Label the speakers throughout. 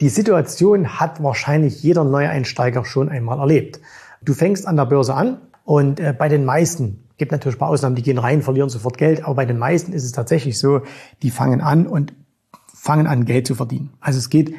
Speaker 1: Die Situation hat wahrscheinlich jeder Neueinsteiger schon einmal erlebt. Du fängst an der Börse an und äh, bei den meisten, gibt natürlich ein paar Ausnahmen, die gehen rein, verlieren sofort Geld, aber bei den meisten ist es tatsächlich so, die fangen an und fangen an Geld zu verdienen. Also es geht,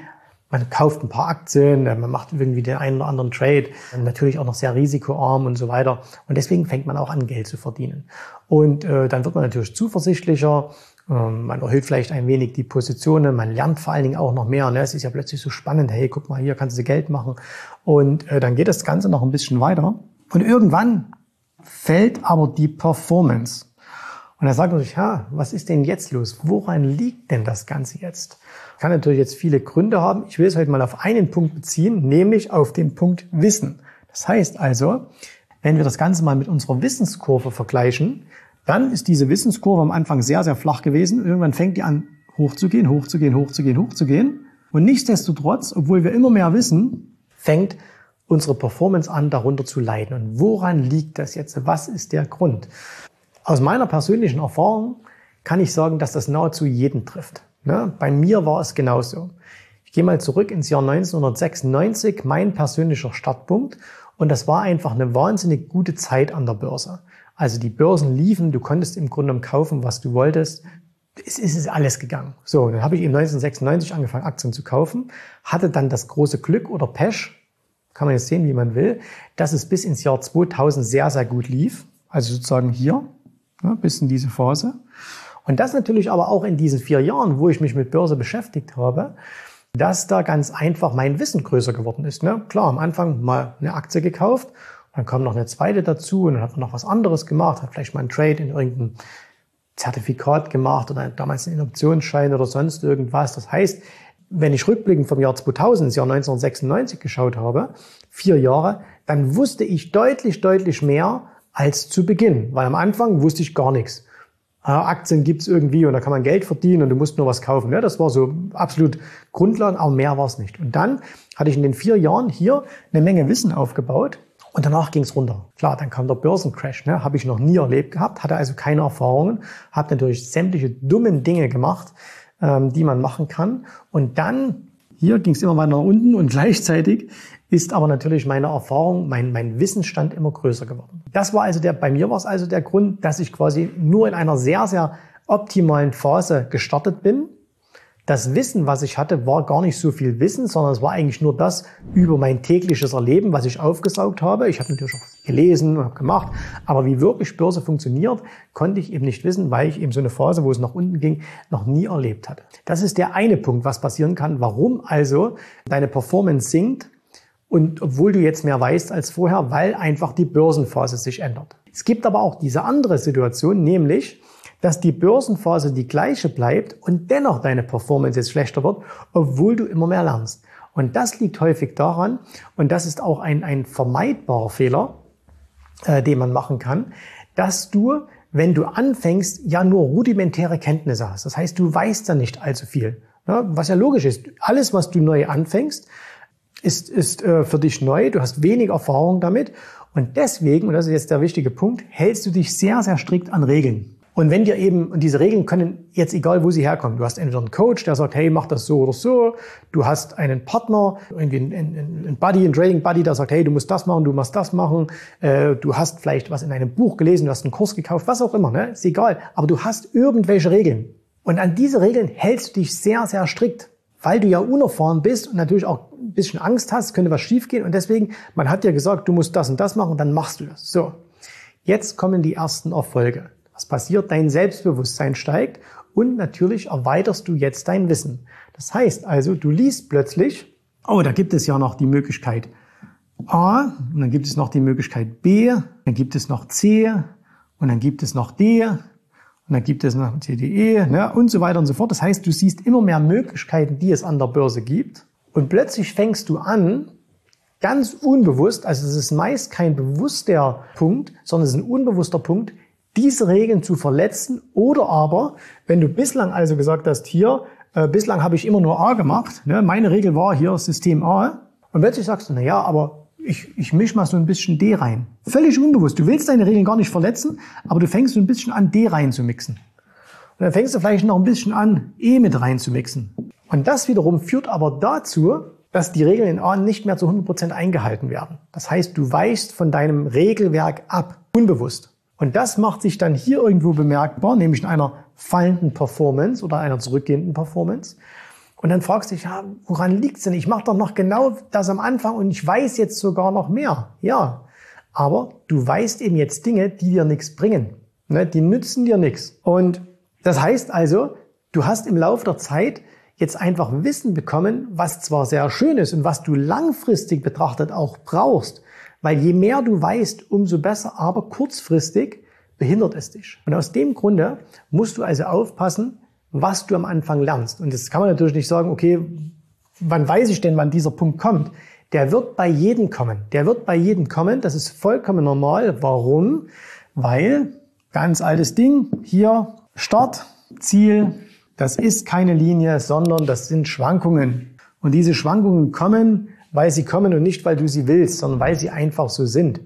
Speaker 1: man kauft ein paar Aktien, äh, man macht irgendwie den einen oder anderen Trade, natürlich auch noch sehr risikoarm und so weiter. Und deswegen fängt man auch an, Geld zu verdienen. Und äh, dann wird man natürlich zuversichtlicher, man erhöht vielleicht ein wenig die Positionen, man lernt vor allen Dingen auch noch mehr. Ne? Es ist ja plötzlich so spannend, hey, guck mal, hier kannst du Geld machen. Und äh, dann geht das Ganze noch ein bisschen weiter. Und irgendwann fällt aber die Performance. Und da sagt man sich, ja, was ist denn jetzt los? Woran liegt denn das Ganze jetzt? Kann natürlich jetzt viele Gründe haben. Ich will es heute mal auf einen Punkt beziehen, nämlich auf den Punkt Wissen. Das heißt also, wenn wir das Ganze mal mit unserer Wissenskurve vergleichen, dann ist diese Wissenskurve am Anfang sehr, sehr flach gewesen. Irgendwann fängt die an hochzugehen, hochzugehen, hochzugehen, hochzugehen. Und nichtsdestotrotz, obwohl wir immer mehr wissen, fängt unsere Performance an, darunter zu leiden. Und woran liegt das jetzt? Was ist der Grund? Aus meiner persönlichen Erfahrung kann ich sagen, dass das nahezu jeden trifft. Ne? Bei mir war es genauso. Ich gehe mal zurück ins Jahr 1996, mein persönlicher Startpunkt. Und das war einfach eine wahnsinnig gute Zeit an der Börse. Also die Börsen liefen, du konntest im Grunde genommen kaufen, was du wolltest. Es ist alles gegangen. So, dann habe ich eben 1996 angefangen, Aktien zu kaufen, hatte dann das große Glück oder Pech, kann man jetzt sehen, wie man will, dass es bis ins Jahr 2000 sehr, sehr gut lief. Also sozusagen hier, ja, bis in diese Phase. Und das natürlich aber auch in diesen vier Jahren, wo ich mich mit Börse beschäftigt habe, dass da ganz einfach mein Wissen größer geworden ist. Ne? Klar, am Anfang mal eine Aktie gekauft dann kam noch eine zweite dazu und dann hat man noch was anderes gemacht, hat vielleicht mal einen Trade in irgendein Zertifikat gemacht oder damals einen Optionsschein oder sonst irgendwas. Das heißt, wenn ich rückblickend vom Jahr 2000 ins Jahr 1996 geschaut habe, vier Jahre, dann wusste ich deutlich, deutlich mehr als zu Beginn. Weil am Anfang wusste ich gar nichts. Aktien gibt's irgendwie und da kann man Geld verdienen und du musst nur was kaufen. Ja, das war so absolut Grundlagen, aber mehr war es nicht. Und dann hatte ich in den vier Jahren hier eine Menge Wissen aufgebaut und danach ging es runter. Klar, dann kam der Börsencrash, ne? habe ich noch nie erlebt gehabt, hatte also keine Erfahrungen, habe natürlich sämtliche dummen Dinge gemacht, ähm, die man machen kann. Und dann, hier ging es immer weiter nach unten und gleichzeitig ist aber natürlich meine Erfahrung, mein, mein Wissensstand immer größer geworden. Das war also der, bei mir war es also der Grund, dass ich quasi nur in einer sehr, sehr optimalen Phase gestartet bin das Wissen, was ich hatte, war gar nicht so viel Wissen, sondern es war eigentlich nur das über mein tägliches Erleben, was ich aufgesaugt habe. Ich habe natürlich auch gelesen und gemacht, aber wie wirklich Börse funktioniert, konnte ich eben nicht wissen, weil ich eben so eine Phase, wo es nach unten ging, noch nie erlebt hatte. Das ist der eine Punkt, was passieren kann, warum also deine Performance sinkt und obwohl du jetzt mehr weißt als vorher, weil einfach die Börsenphase sich ändert. Es gibt aber auch diese andere Situation, nämlich dass die Börsenphase die gleiche bleibt und dennoch deine Performance jetzt schlechter wird, obwohl du immer mehr lernst. Und das liegt häufig daran, und das ist auch ein, ein vermeidbarer Fehler, äh, den man machen kann, dass du, wenn du anfängst, ja nur rudimentäre Kenntnisse hast. Das heißt, du weißt ja nicht allzu viel. Ja, was ja logisch ist. Alles, was du neu anfängst, ist, ist äh, für dich neu. Du hast wenig Erfahrung damit. Und deswegen, und das ist jetzt der wichtige Punkt, hältst du dich sehr, sehr strikt an Regeln. Und wenn dir eben, und diese Regeln können jetzt egal, wo sie herkommen, du hast entweder einen Coach, der sagt, hey, mach das so oder so, du hast einen Partner, irgendwie einen, einen Buddy, einen Trading Buddy, der sagt, hey, du musst das machen, du musst das machen, äh, du hast vielleicht was in einem Buch gelesen, du hast einen Kurs gekauft, was auch immer, ne? ist egal, aber du hast irgendwelche Regeln. Und an diese Regeln hältst du dich sehr, sehr strikt, weil du ja unerfahren bist und natürlich auch ein bisschen Angst hast, könnte was schiefgehen. Und deswegen, man hat dir gesagt, du musst das und das machen dann machst du das. So, jetzt kommen die ersten Erfolge. Was passiert? Dein Selbstbewusstsein steigt und natürlich erweiterst du jetzt dein Wissen. Das heißt also, du liest plötzlich, oh, da gibt es ja noch die Möglichkeit A und dann gibt es noch die Möglichkeit B, dann gibt es noch C und dann gibt es noch D und dann gibt es noch CDE ne, und so weiter und so fort. Das heißt, du siehst immer mehr Möglichkeiten, die es an der Börse gibt und plötzlich fängst du an, ganz unbewusst, also es ist meist kein bewusster Punkt, sondern es ist ein unbewusster Punkt, diese Regeln zu verletzen oder aber, wenn du bislang also gesagt hast, hier, äh, bislang habe ich immer nur A gemacht, ne, meine Regel war hier System A und plötzlich sagst du, na ja, aber ich, ich misch mal so ein bisschen D rein. Völlig unbewusst. Du willst deine Regeln gar nicht verletzen, aber du fängst so ein bisschen an, D rein zu mixen. Und dann fängst du vielleicht noch ein bisschen an, E mit rein zu mixen. Und das wiederum führt aber dazu, dass die Regeln in A nicht mehr zu 100% eingehalten werden. Das heißt, du weichst von deinem Regelwerk ab, unbewusst. Und das macht sich dann hier irgendwo bemerkbar, nämlich in einer fallenden Performance oder einer zurückgehenden Performance. Und dann fragst du dich, ja, woran liegt's denn? Ich mache doch noch genau das am Anfang und ich weiß jetzt sogar noch mehr. Ja, aber du weißt eben jetzt Dinge, die dir nichts bringen. Ne? Die nützen dir nichts. Und das heißt also, du hast im Laufe der Zeit jetzt einfach Wissen bekommen, was zwar sehr schön ist und was du langfristig betrachtet auch brauchst, weil je mehr du weißt, umso besser, aber kurzfristig behindert es dich. Und aus dem Grunde musst du also aufpassen, was du am Anfang lernst. Und das kann man natürlich nicht sagen, okay, wann weiß ich denn, wann dieser Punkt kommt? Der wird bei jedem kommen. Der wird bei jedem kommen. Das ist vollkommen normal. Warum? Weil, ganz altes Ding, hier Start, Ziel, das ist keine Linie, sondern das sind Schwankungen. Und diese Schwankungen kommen, weil sie kommen und nicht, weil du sie willst, sondern weil sie einfach so sind.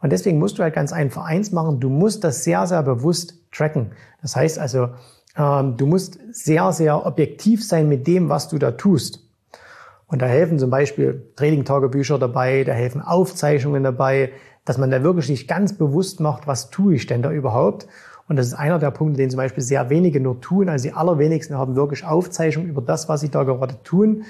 Speaker 1: Und deswegen musst du halt ganz einfach eins machen. Du musst das sehr, sehr bewusst tracken. Das heißt also, ähm, du musst sehr, sehr objektiv sein mit dem, was du da tust. Und da helfen zum Beispiel Trading-Tagebücher dabei, da helfen Aufzeichnungen dabei, dass man da wirklich sich ganz bewusst macht, was tue ich denn da überhaupt. Und das ist einer der Punkte, den zum Beispiel sehr wenige nur tun. Also die allerwenigsten haben wirklich Aufzeichnungen über das, was sie da gerade tun.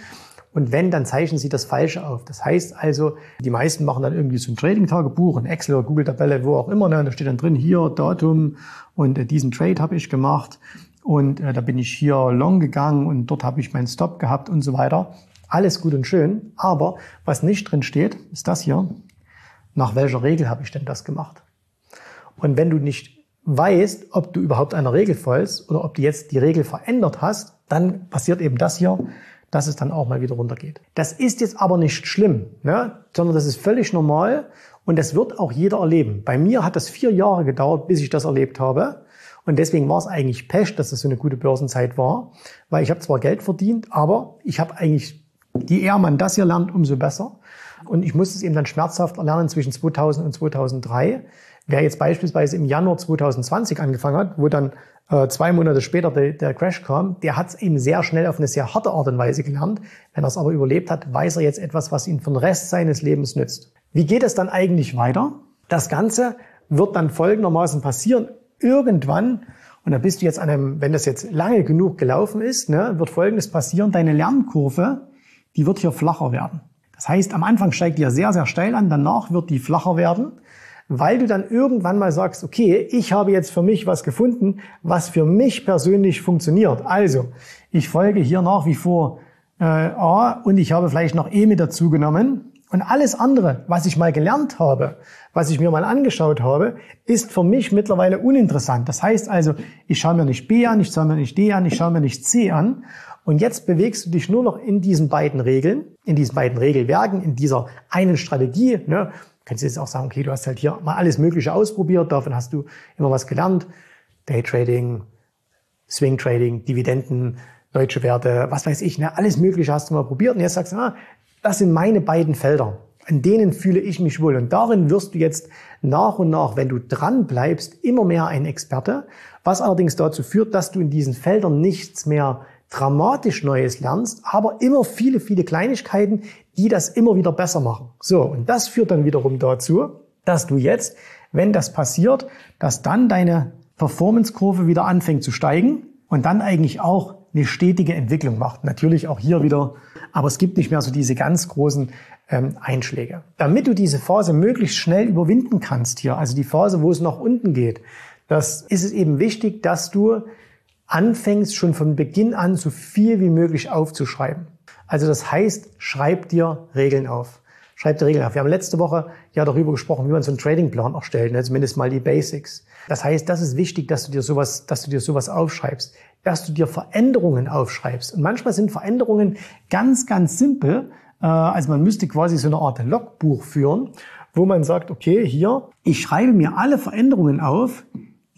Speaker 1: Und wenn, dann zeichnen sie das Falsche auf. Das heißt also, die meisten machen dann irgendwie so ein Trading-Tagebuch, ein Excel oder Google-Tabelle, wo auch immer. Ne? Da steht dann drin, hier Datum und äh, diesen Trade habe ich gemacht und äh, da bin ich hier long gegangen und dort habe ich meinen Stop gehabt und so weiter. Alles gut und schön, aber was nicht drin steht, ist das hier. Nach welcher Regel habe ich denn das gemacht? Und wenn du nicht weißt, ob du überhaupt einer Regel folgst oder ob du jetzt die Regel verändert hast, dann passiert eben das hier, dass es dann auch mal wieder runtergeht. Das ist jetzt aber nicht schlimm, ne? sondern das ist völlig normal und das wird auch jeder erleben. Bei mir hat das vier Jahre gedauert, bis ich das erlebt habe. Und deswegen war es eigentlich Pech, dass es so eine gute Börsenzeit war, weil ich habe zwar Geld verdient, aber ich habe eigentlich, je eher man das hier lernt, umso besser. Und ich musste es eben dann schmerzhaft erlernen zwischen 2000 und 2003. Wer jetzt beispielsweise im Januar 2020 angefangen hat, wo dann zwei Monate später der, der Crash kam, der hat es eben sehr schnell auf eine sehr harte Art und Weise gelernt. Wenn er es aber überlebt hat, weiß er jetzt etwas, was ihn für den Rest seines Lebens nützt. Wie geht es dann eigentlich weiter? Das Ganze wird dann folgendermaßen passieren irgendwann, und da bist du jetzt an einem, wenn das jetzt lange genug gelaufen ist, ne, wird Folgendes passieren, deine Lernkurve, die wird hier flacher werden. Das heißt, am Anfang steigt die ja sehr, sehr steil an, danach wird die flacher werden, weil du dann irgendwann mal sagst, okay, ich habe jetzt für mich was gefunden, was für mich persönlich funktioniert. Also, ich folge hier nach wie vor äh, A und ich habe vielleicht noch E mit dazu genommen und alles andere, was ich mal gelernt habe, was ich mir mal angeschaut habe, ist für mich mittlerweile uninteressant. Das heißt also, ich schaue mir nicht B an, ich schaue mir nicht D an, ich schaue mir nicht C an. Und jetzt bewegst du dich nur noch in diesen beiden Regeln, in diesen beiden Regelwerken, in dieser einen Strategie. Ne? Du kannst jetzt auch sagen, okay, du hast halt hier mal alles Mögliche ausprobiert, davon hast du immer was gelernt. Daytrading, Swing Trading, Dividenden, deutsche Werte, was weiß ich, ne? alles Mögliche hast du mal probiert. Und jetzt sagst du, ah, das sind meine beiden Felder. An denen fühle ich mich wohl. Und darin wirst du jetzt nach und nach, wenn du dran bleibst, immer mehr ein Experte. Was allerdings dazu führt, dass du in diesen Feldern nichts mehr dramatisch Neues lernst, aber immer viele, viele Kleinigkeiten, die das immer wieder besser machen. So. Und das führt dann wiederum dazu, dass du jetzt, wenn das passiert, dass dann deine Performance-Kurve wieder anfängt zu steigen und dann eigentlich auch eine stetige Entwicklung macht. Natürlich auch hier wieder, aber es gibt nicht mehr so diese ganz großen ähm, Einschläge. Damit du diese Phase möglichst schnell überwinden kannst hier, also die Phase, wo es nach unten geht, das ist es eben wichtig, dass du anfängst, schon von Beginn an so viel wie möglich aufzuschreiben. Also das heißt, schreib dir Regeln auf. Schreib dir Regeln auf. Wir haben letzte Woche ja darüber gesprochen, wie man so einen Tradingplan erstellt, ne? zumindest mal die Basics. Das heißt, das ist wichtig, dass du dir sowas, dass du dir sowas aufschreibst, dass du dir Veränderungen aufschreibst. Und manchmal sind Veränderungen ganz, ganz simpel. Äh, also man müsste quasi so eine Art Logbuch führen, wo man sagt, okay, hier, ich schreibe mir alle Veränderungen auf,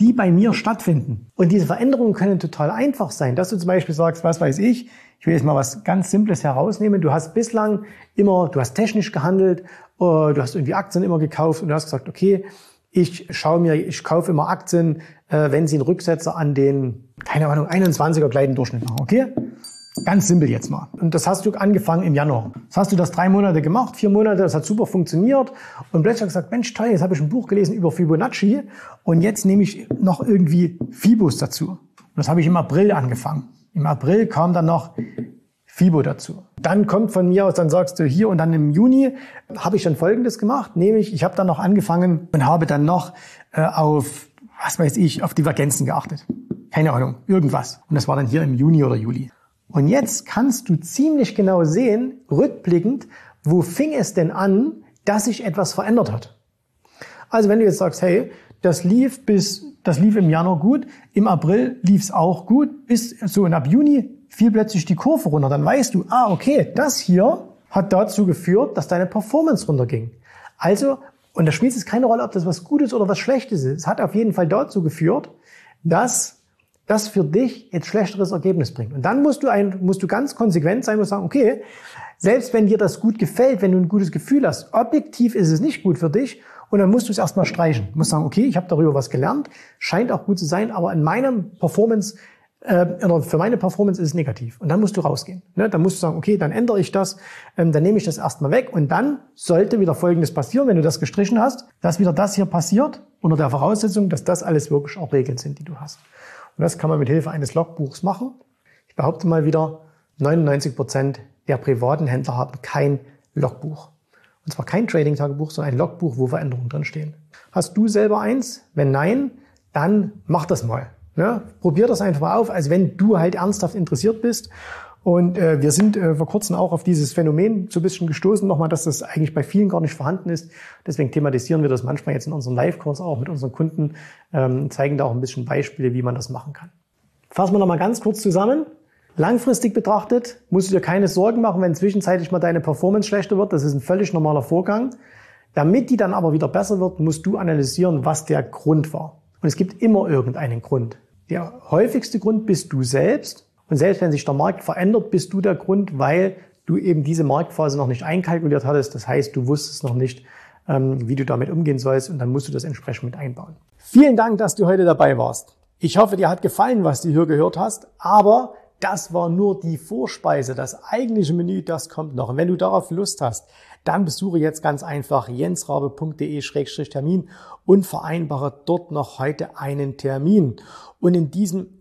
Speaker 1: die bei mir stattfinden. Und diese Veränderungen können total einfach sein, dass du zum Beispiel sagst, was weiß ich, ich will jetzt mal was ganz Simples herausnehmen. Du hast bislang immer, du hast technisch gehandelt, äh, du hast irgendwie Aktien immer gekauft und du hast gesagt, okay, ich schaue mir, ich kaufe immer Aktien, äh, wenn sie einen Rücksetzer an den, keine Ahnung, 21er gleiten Durchschnitt machen, okay? Ganz simpel jetzt mal. Und das hast du angefangen im Januar. Das hast du das drei Monate gemacht, vier Monate, das hat super funktioniert. Und plötzlich hast gesagt, Mensch, toll, jetzt habe ich ein Buch gelesen über Fibonacci und jetzt nehme ich noch irgendwie Fibos dazu. Und das habe ich im April angefangen. Im April kam dann noch Fibo dazu. Dann kommt von mir aus, dann sagst du hier und dann im Juni habe ich dann Folgendes gemacht, nämlich ich habe dann noch angefangen und habe dann noch äh, auf, was weiß ich, auf Divergenzen geachtet. Keine Ahnung, irgendwas. Und das war dann hier im Juni oder Juli. Und jetzt kannst du ziemlich genau sehen, rückblickend, wo fing es denn an, dass sich etwas verändert hat. Also wenn du jetzt sagst, hey, das lief bis, das lief im Januar gut, im April lief es auch gut, bis so und ab Juni fiel plötzlich die Kurve runter, dann weißt du, ah, okay, das hier hat dazu geführt, dass deine Performance runterging. Also, und da spielt es keine Rolle, ob das was Gutes oder was Schlechtes ist. Es hat auf jeden Fall dazu geführt, dass das für dich jetzt schlechteres Ergebnis bringt. Und dann musst du ein, musst du ganz konsequent sein und sagen, okay, selbst wenn dir das gut gefällt, wenn du ein gutes Gefühl hast, objektiv ist es nicht gut für dich und dann musst du es erstmal streichen. Du musst sagen, okay, ich habe darüber was gelernt, scheint auch gut zu sein, aber in meinem Performance äh, für meine Performance ist es negativ. Und dann musst du rausgehen. Ne? Dann musst du sagen, okay, dann ändere ich das, ähm, dann nehme ich das erstmal weg und dann sollte wieder Folgendes passieren, wenn du das gestrichen hast, dass wieder das hier passiert, unter der Voraussetzung, dass das alles wirklich auch Regeln sind, die du hast. Und das kann man mit Hilfe eines Logbuchs machen. Ich behaupte mal wieder, 99 Prozent der privaten Händler haben kein Logbuch. Und zwar kein Trading-Tagebuch, sondern ein Logbuch, wo Veränderungen drinstehen. Hast du selber eins? Wenn nein, dann mach das mal. Ja, probier das einfach mal auf, als wenn du halt ernsthaft interessiert bist und äh, wir sind äh, vor kurzem auch auf dieses Phänomen so ein bisschen gestoßen, nochmal, dass das eigentlich bei vielen gar nicht vorhanden ist. Deswegen thematisieren wir das manchmal jetzt in unserem Live-Kurs auch mit unseren Kunden, ähm, zeigen da auch ein bisschen Beispiele, wie man das machen kann. Fassen wir nochmal ganz kurz zusammen. Langfristig betrachtet musst du dir keine Sorgen machen, wenn zwischenzeitlich mal deine Performance schlechter wird. Das ist ein völlig normaler Vorgang. Damit die dann aber wieder besser wird, musst du analysieren, was der Grund war. Und es gibt immer irgendeinen Grund. Der häufigste Grund bist du selbst und selbst wenn sich der Markt verändert, bist du der Grund, weil du eben diese Marktphase noch nicht einkalkuliert hattest. Das heißt, du wusstest noch nicht, ähm, wie du damit umgehen sollst und dann musst du das entsprechend mit einbauen. Vielen Dank, dass du heute dabei warst. Ich hoffe, dir hat gefallen, was du hier gehört hast, aber das war nur die Vorspeise. Das eigentliche Menü, das kommt noch. Und wenn du darauf Lust hast, dann besuche jetzt ganz einfach jensrabe.de-termin und vereinbare dort noch heute einen Termin. Und in diesem